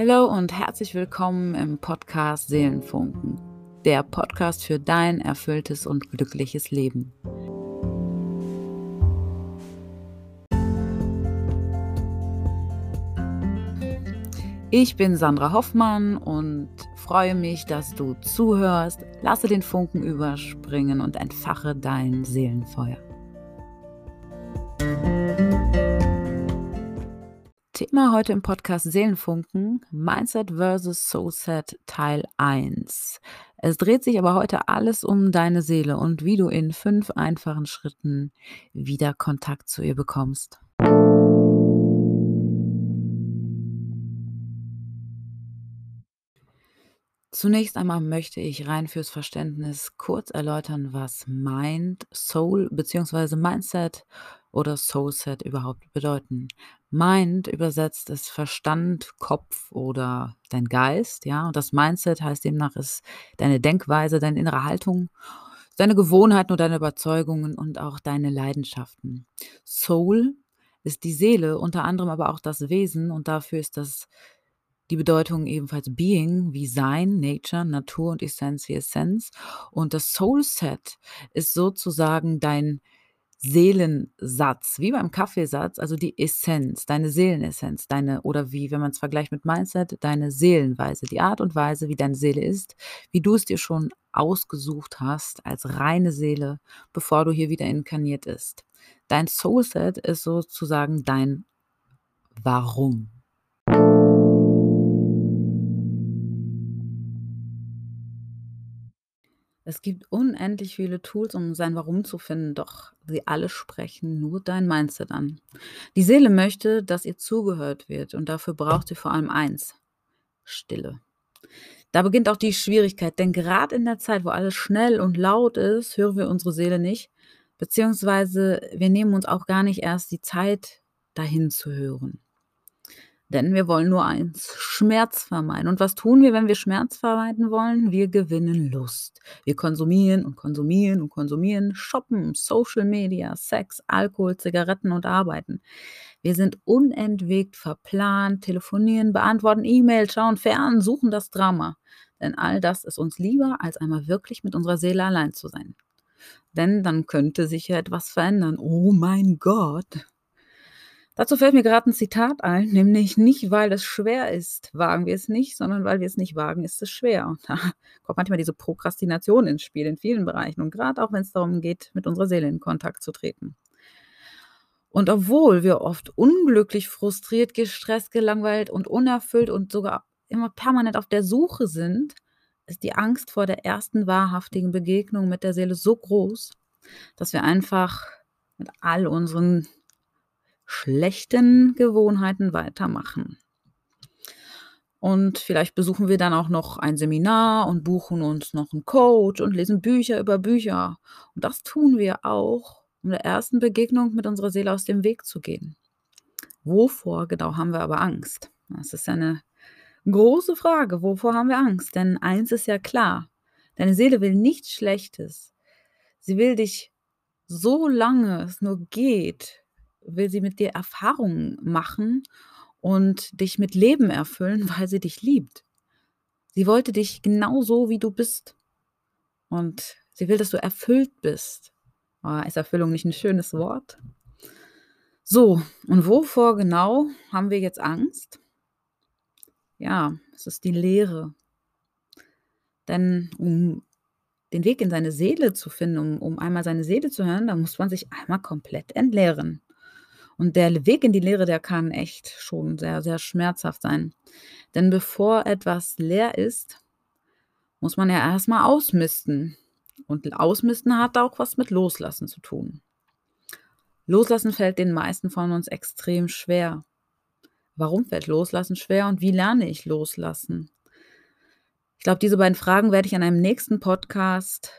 Hallo und herzlich willkommen im Podcast Seelenfunken, der Podcast für dein erfülltes und glückliches Leben. Ich bin Sandra Hoffmann und freue mich, dass du zuhörst. Lasse den Funken überspringen und entfache dein Seelenfeuer. Thema heute im Podcast Seelenfunken, Mindset vs. Soulset Teil 1. Es dreht sich aber heute alles um deine Seele und wie du in fünf einfachen Schritten wieder Kontakt zu ihr bekommst. Zunächst einmal möchte ich rein fürs Verständnis kurz erläutern, was Mind, Soul bzw. Mindset oder Soulset überhaupt bedeuten. Mind übersetzt ist Verstand, Kopf oder dein Geist, ja, und das Mindset heißt demnach ist deine Denkweise, deine innere Haltung, deine Gewohnheiten und deine Überzeugungen und auch deine Leidenschaften. Soul ist die Seele, unter anderem aber auch das Wesen und dafür ist das die Bedeutung ebenfalls Being wie Sein, Nature, Natur und Essenz wie Essenz. Und das Soul Set ist sozusagen dein Seelensatz, wie beim Kaffeesatz, also die Essenz, deine Seelenessenz, deine, oder wie, wenn man es vergleicht mit Mindset, deine Seelenweise, die Art und Weise, wie deine Seele ist, wie du es dir schon ausgesucht hast als reine Seele, bevor du hier wieder inkarniert ist. Dein Soulset ist sozusagen dein Warum. Es gibt unendlich viele Tools, um sein Warum zu finden, doch sie alle sprechen nur dein Mindset an. Die Seele möchte, dass ihr zugehört wird und dafür braucht sie vor allem eins, Stille. Da beginnt auch die Schwierigkeit, denn gerade in der Zeit, wo alles schnell und laut ist, hören wir unsere Seele nicht, beziehungsweise wir nehmen uns auch gar nicht erst die Zeit, dahin zu hören. Denn wir wollen nur eins, Schmerz vermeiden. Und was tun wir, wenn wir Schmerz vermeiden wollen? Wir gewinnen Lust. Wir konsumieren und konsumieren und konsumieren, shoppen, Social Media, Sex, Alkohol, Zigaretten und arbeiten. Wir sind unentwegt verplant, telefonieren, beantworten E-Mails, schauen fern, suchen das Drama. Denn all das ist uns lieber, als einmal wirklich mit unserer Seele allein zu sein. Denn dann könnte sich ja etwas verändern. Oh mein Gott, Dazu fällt mir gerade ein Zitat ein, nämlich nicht, weil es schwer ist, wagen wir es nicht, sondern weil wir es nicht wagen, ist es schwer. Und da kommt manchmal diese Prokrastination ins Spiel in vielen Bereichen und gerade auch wenn es darum geht, mit unserer Seele in Kontakt zu treten. Und obwohl wir oft unglücklich, frustriert, gestresst, gelangweilt und unerfüllt und sogar immer permanent auf der Suche sind, ist die Angst vor der ersten wahrhaftigen Begegnung mit der Seele so groß, dass wir einfach mit all unseren schlechten Gewohnheiten weitermachen. Und vielleicht besuchen wir dann auch noch ein Seminar und buchen uns noch einen Coach und lesen Bücher über Bücher. Und das tun wir auch, um der ersten Begegnung mit unserer Seele aus dem Weg zu gehen. Wovor genau haben wir aber Angst? Das ist eine große Frage. Wovor haben wir Angst? Denn eins ist ja klar. Deine Seele will nichts Schlechtes. Sie will dich so lange es nur geht will sie mit dir Erfahrungen machen und dich mit Leben erfüllen, weil sie dich liebt. Sie wollte dich genau so, wie du bist. Und sie will, dass du erfüllt bist. Oh, ist Erfüllung nicht ein schönes Wort? So, und wovor genau haben wir jetzt Angst? Ja, es ist die Leere. Denn um den Weg in seine Seele zu finden, um, um einmal seine Seele zu hören, da muss man sich einmal komplett entleeren. Und der Weg in die Lehre, der kann echt schon sehr, sehr schmerzhaft sein. Denn bevor etwas leer ist, muss man ja erstmal ausmisten. Und ausmisten hat auch was mit Loslassen zu tun. Loslassen fällt den meisten von uns extrem schwer. Warum fällt Loslassen schwer und wie lerne ich Loslassen? Ich glaube, diese beiden Fragen werde ich an einem nächsten Podcast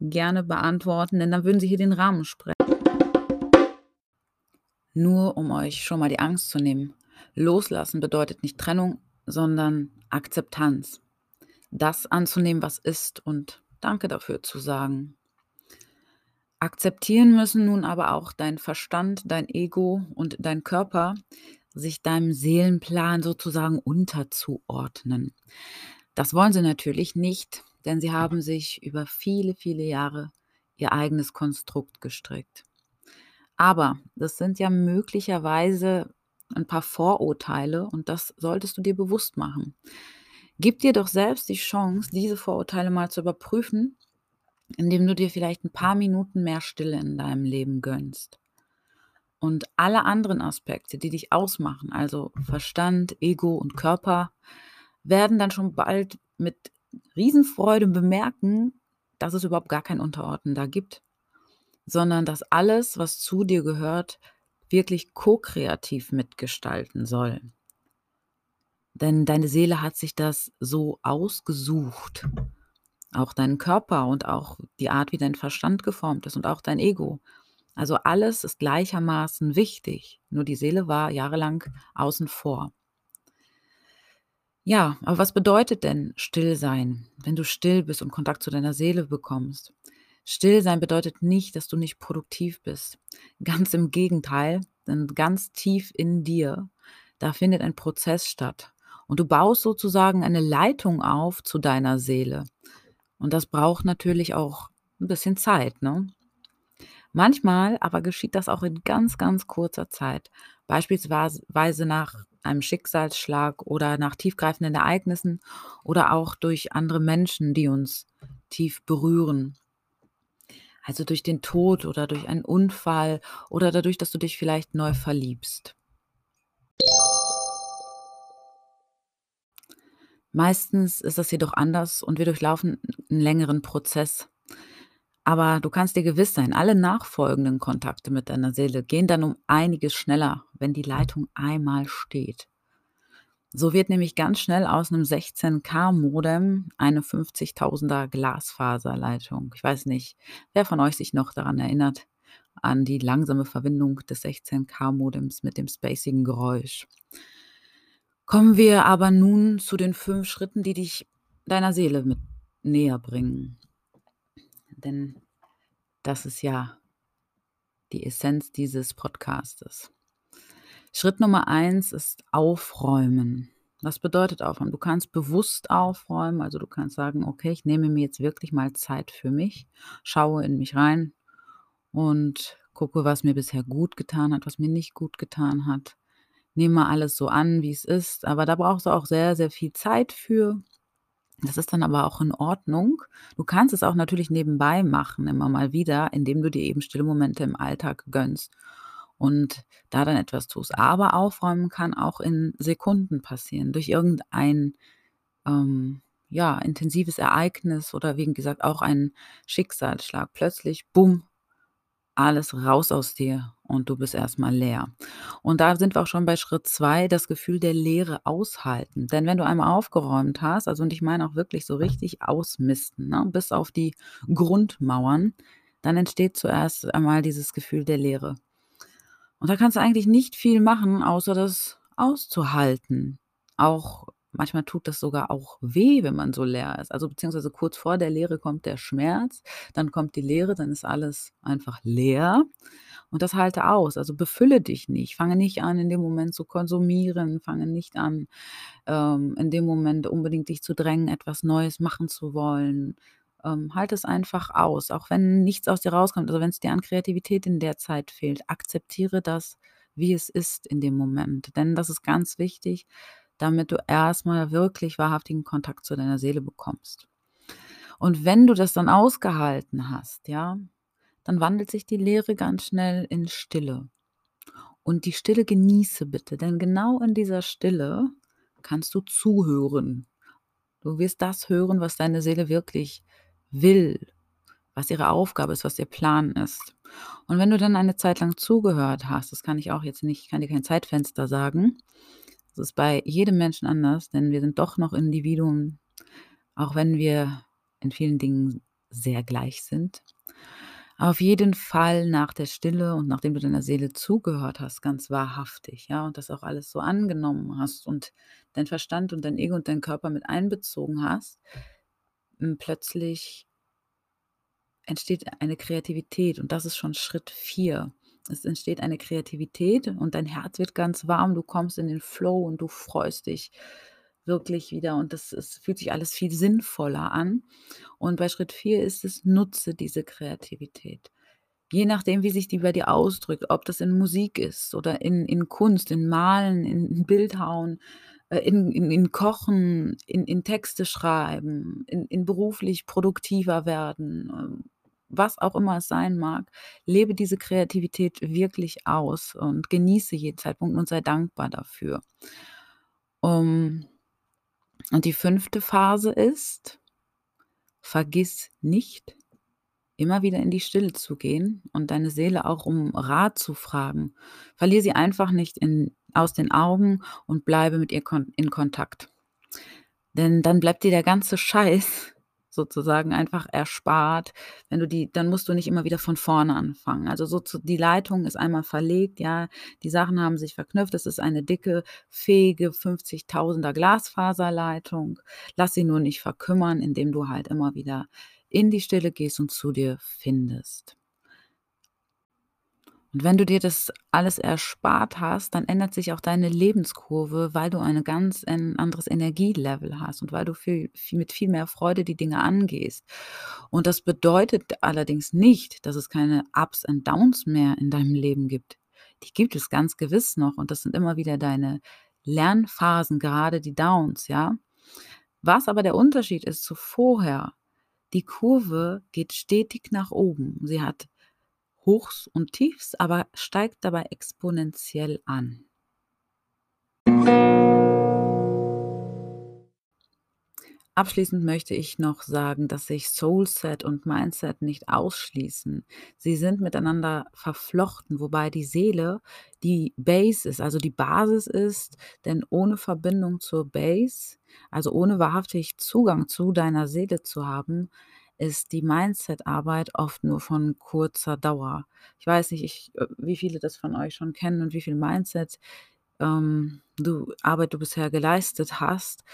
gerne beantworten, denn dann würden sie hier den Rahmen sprengen. Nur um euch schon mal die Angst zu nehmen. Loslassen bedeutet nicht Trennung, sondern Akzeptanz. Das anzunehmen, was ist und Danke dafür zu sagen. Akzeptieren müssen nun aber auch dein Verstand, dein Ego und dein Körper, sich deinem Seelenplan sozusagen unterzuordnen. Das wollen sie natürlich nicht, denn sie haben sich über viele, viele Jahre ihr eigenes Konstrukt gestrickt. Aber das sind ja möglicherweise ein paar Vorurteile und das solltest du dir bewusst machen. Gib dir doch selbst die Chance, diese Vorurteile mal zu überprüfen, indem du dir vielleicht ein paar Minuten mehr Stille in deinem Leben gönnst. Und alle anderen Aspekte, die dich ausmachen, also Verstand, Ego und Körper, werden dann schon bald mit Riesenfreude bemerken, dass es überhaupt gar kein Unterordnen da gibt, sondern dass alles, was zu dir gehört, wirklich ko-kreativ mitgestalten soll. Denn deine Seele hat sich das so ausgesucht. Auch dein Körper und auch die Art, wie dein Verstand geformt ist und auch dein Ego. Also alles ist gleichermaßen wichtig. Nur die Seele war jahrelang außen vor. Ja, aber was bedeutet denn still sein, wenn du still bist und Kontakt zu deiner Seele bekommst? Still sein bedeutet nicht, dass du nicht produktiv bist. Ganz im Gegenteil, denn ganz tief in dir, da findet ein Prozess statt. Und du baust sozusagen eine Leitung auf zu deiner Seele. Und das braucht natürlich auch ein bisschen Zeit, ne? Manchmal aber geschieht das auch in ganz, ganz kurzer Zeit. Beispielsweise nach einem Schicksalsschlag oder nach tiefgreifenden Ereignissen oder auch durch andere Menschen, die uns tief berühren. Also durch den Tod oder durch einen Unfall oder dadurch, dass du dich vielleicht neu verliebst. Meistens ist das jedoch anders und wir durchlaufen einen längeren Prozess. Aber du kannst dir gewiss sein, alle nachfolgenden Kontakte mit deiner Seele gehen dann um einiges schneller, wenn die Leitung einmal steht. So wird nämlich ganz schnell aus einem 16K-Modem eine 50.000er Glasfaserleitung. Ich weiß nicht, wer von euch sich noch daran erinnert, an die langsame Verbindung des 16K-Modems mit dem spacigen Geräusch. Kommen wir aber nun zu den fünf Schritten, die dich deiner Seele mit näher bringen. Denn das ist ja die Essenz dieses Podcastes. Schritt Nummer eins ist Aufräumen. Was bedeutet Aufräumen? Du kannst bewusst aufräumen, also du kannst sagen, okay, ich nehme mir jetzt wirklich mal Zeit für mich, schaue in mich rein und gucke, was mir bisher gut getan hat, was mir nicht gut getan hat. Nehme alles so an, wie es ist, aber da brauchst du auch sehr, sehr viel Zeit für. Das ist dann aber auch in Ordnung. Du kannst es auch natürlich nebenbei machen, immer mal wieder, indem du dir eben stille Momente im Alltag gönnst und da dann etwas tust. Aber aufräumen kann auch in Sekunden passieren, durch irgendein ähm, ja, intensives Ereignis oder wie gesagt auch ein Schicksalsschlag. Plötzlich, bumm, alles raus aus dir und du bist erstmal leer. Und da sind wir auch schon bei Schritt zwei, das Gefühl der Leere aushalten. Denn wenn du einmal aufgeräumt hast, also und ich meine auch wirklich so richtig ausmisten, ne, bis auf die Grundmauern, dann entsteht zuerst einmal dieses Gefühl der Leere. Und da kannst du eigentlich nicht viel machen, außer das auszuhalten. Auch manchmal tut das sogar auch weh, wenn man so leer ist. Also beziehungsweise kurz vor der Leere kommt der Schmerz, dann kommt die Leere, dann ist alles einfach leer. Und das halte aus. Also befülle dich nicht. Fange nicht an, in dem Moment zu konsumieren. Fange nicht an, ähm, in dem Moment unbedingt dich zu drängen, etwas Neues machen zu wollen. Ähm, halt es einfach aus, auch wenn nichts aus dir rauskommt. Also wenn es dir an Kreativität in der Zeit fehlt, akzeptiere das, wie es ist in dem Moment. Denn das ist ganz wichtig, damit du erstmal wirklich wahrhaftigen Kontakt zu deiner Seele bekommst. Und wenn du das dann ausgehalten hast, ja, dann wandelt sich die Leere ganz schnell in Stille. Und die Stille genieße bitte, denn genau in dieser Stille kannst du zuhören. Du wirst das hören, was deine Seele wirklich will, was ihre Aufgabe ist, was ihr Plan ist. Und wenn du dann eine Zeit lang zugehört hast, das kann ich auch jetzt nicht, kann dir kein Zeitfenster sagen, das ist bei jedem Menschen anders, denn wir sind doch noch Individuen, auch wenn wir in vielen Dingen sehr gleich sind. Auf jeden Fall nach der Stille und nachdem du deiner Seele zugehört hast, ganz wahrhaftig, ja, und das auch alles so angenommen hast und dein Verstand und dein Ego und dein Körper mit einbezogen hast, plötzlich entsteht eine Kreativität und das ist schon Schritt vier. Es entsteht eine Kreativität und dein Herz wird ganz warm, du kommst in den Flow und du freust dich wirklich wieder und das es fühlt sich alles viel sinnvoller an. Und bei Schritt 4 ist es, nutze diese Kreativität. Je nachdem, wie sich die bei dir ausdrückt, ob das in Musik ist oder in in Kunst, in Malen, in Bildhauen, in in in Kochen, in in Texte schreiben, in in beruflich produktiver werden, ähm, was auch immer es sein mag. Lebe diese Kreativität wirklich aus und genieße jeden Zeitpunkt und sei dankbar dafür. Um und die fünfte Phase ist: Vergiss nicht, immer wieder in die Stille zu gehen und deine Seele auch um Rat zu fragen. Verlier sie einfach nicht in aus den Augen und bleibe mit ihr kon in Kontakt. Denn dann bleibt dir der ganze Scheiß sozusagen einfach erspart, wenn du die dann musst du nicht immer wieder von vorne anfangen. Also so zu die Leitung ist einmal verlegt, ja, die Sachen haben sich verknüpft. Das ist eine dicke, fähige 50.000er Glasfaserleitung. Lass sie nur nicht verkümmern, indem du halt immer wieder in die Stille gehst und zu dir findest. Und wenn du dir das alles erspart hast, dann ändert sich auch deine Lebenskurve, weil du eine ganz ein anderes Energielevel hast und weil du viel, viel mit viel mehr Freude die Dinge angehst. Und das bedeutet allerdings nicht, dass es keine Ups und Downs mehr in deinem Leben gibt. Die gibt es ganz gewiss noch und das sind immer wieder deine Lernphasen, gerade die Downs, ja. Was aber der Unterschied ist zu vorher, die Kurve geht stetig nach oben. Sie hat Hochs und Tiefs, aber steigt dabei exponentiell an. Abschließend möchte ich noch sagen, dass sich Soulset und Mindset nicht ausschließen. Sie sind miteinander verflochten, wobei die Seele die Base ist, also die Basis ist, denn ohne Verbindung zur Base, also ohne wahrhaftig Zugang zu deiner Seele zu haben, ist die Mindset-Arbeit oft nur von kurzer Dauer. Ich weiß nicht, ich, äh, wie viele das von euch schon kennen und wie viel Mindset ähm, du, Arbeit du bisher geleistet hast,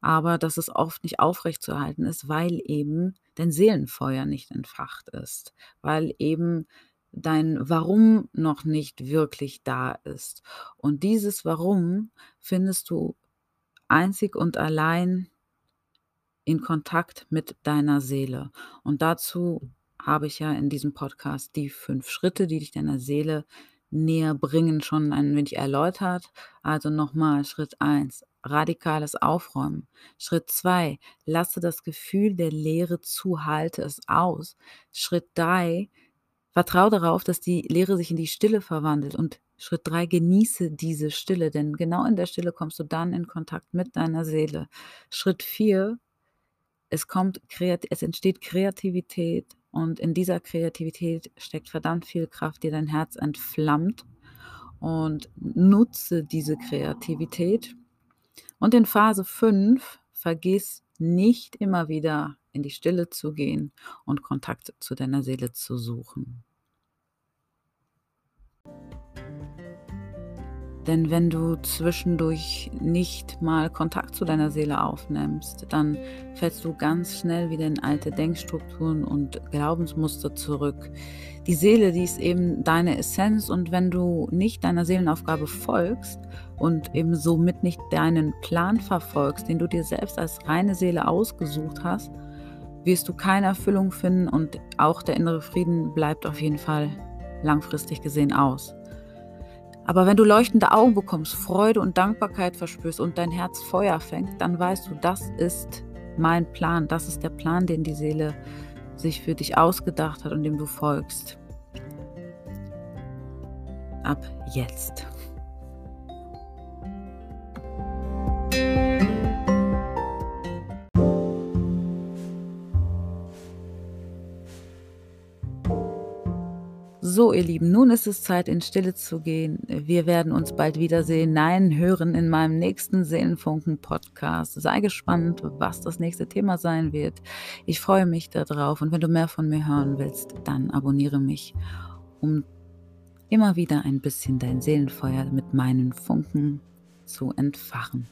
aber dass es oft nicht aufrechtzuerhalten ist, weil eben dein Seelenfeuer nicht entfacht ist, weil eben dein Warum noch nicht wirklich da ist. Und dieses Warum findest du einzig und allein in Kontakt mit deiner Seele. Und dazu habe ich ja in diesem Podcast die fünf Schritte, die dich deiner Seele näher bringen, schon ein wenig erläutert. Also nochmal Schritt 1, radikales Aufräumen. Schritt 2, lasse das Gefühl der Leere zu, halte es aus. Schritt 3, vertraue darauf, dass die Leere sich in die Stille verwandelt. Und Schritt 3, genieße diese Stille, denn genau in der Stille kommst du dann in Kontakt mit deiner Seele. Schritt 4, es es entsteht Kreativität und in dieser Kreativität steckt verdammt viel Kraft, die dein Herz entflammt und nutze diese Kreativität. Und in Phase 5 vergiss nicht immer wieder in die Stille zu gehen und Kontakt zu deiner Seele zu suchen. Denn wenn du zwischendurch nicht mal Kontakt zu deiner Seele aufnimmst, dann fällst du ganz schnell wieder in alte Denkstrukturen und Glaubensmuster zurück. Die Seele, die ist eben deine Essenz und wenn du nicht deiner Seelenaufgabe folgst und eben somit nicht deinen Plan verfolgst, den du dir selbst als reine Seele ausgesucht hast, wirst du keine Erfüllung finden und auch der innere Frieden bleibt auf jeden Fall langfristig gesehen aus. Aber wenn du leuchtende Augen bekommst, Freude und Dankbarkeit verspürst und dein Herz Feuer fängt, dann weißt du, das ist mein Plan, das ist der Plan, den die Seele sich für dich ausgedacht hat und dem du folgst. Ab jetzt. Ihr Lieben, nun ist es Zeit, in Stille zu gehen. Wir werden uns bald wiedersehen, nein, hören in meinem nächsten Seelenfunken-Podcast. Sei gespannt, was das nächste Thema sein wird. Ich freue mich darauf und wenn du mehr von mir hören willst, dann abonniere mich, um immer wieder ein bisschen dein Seelenfeuer mit meinen Funken zu entfachen.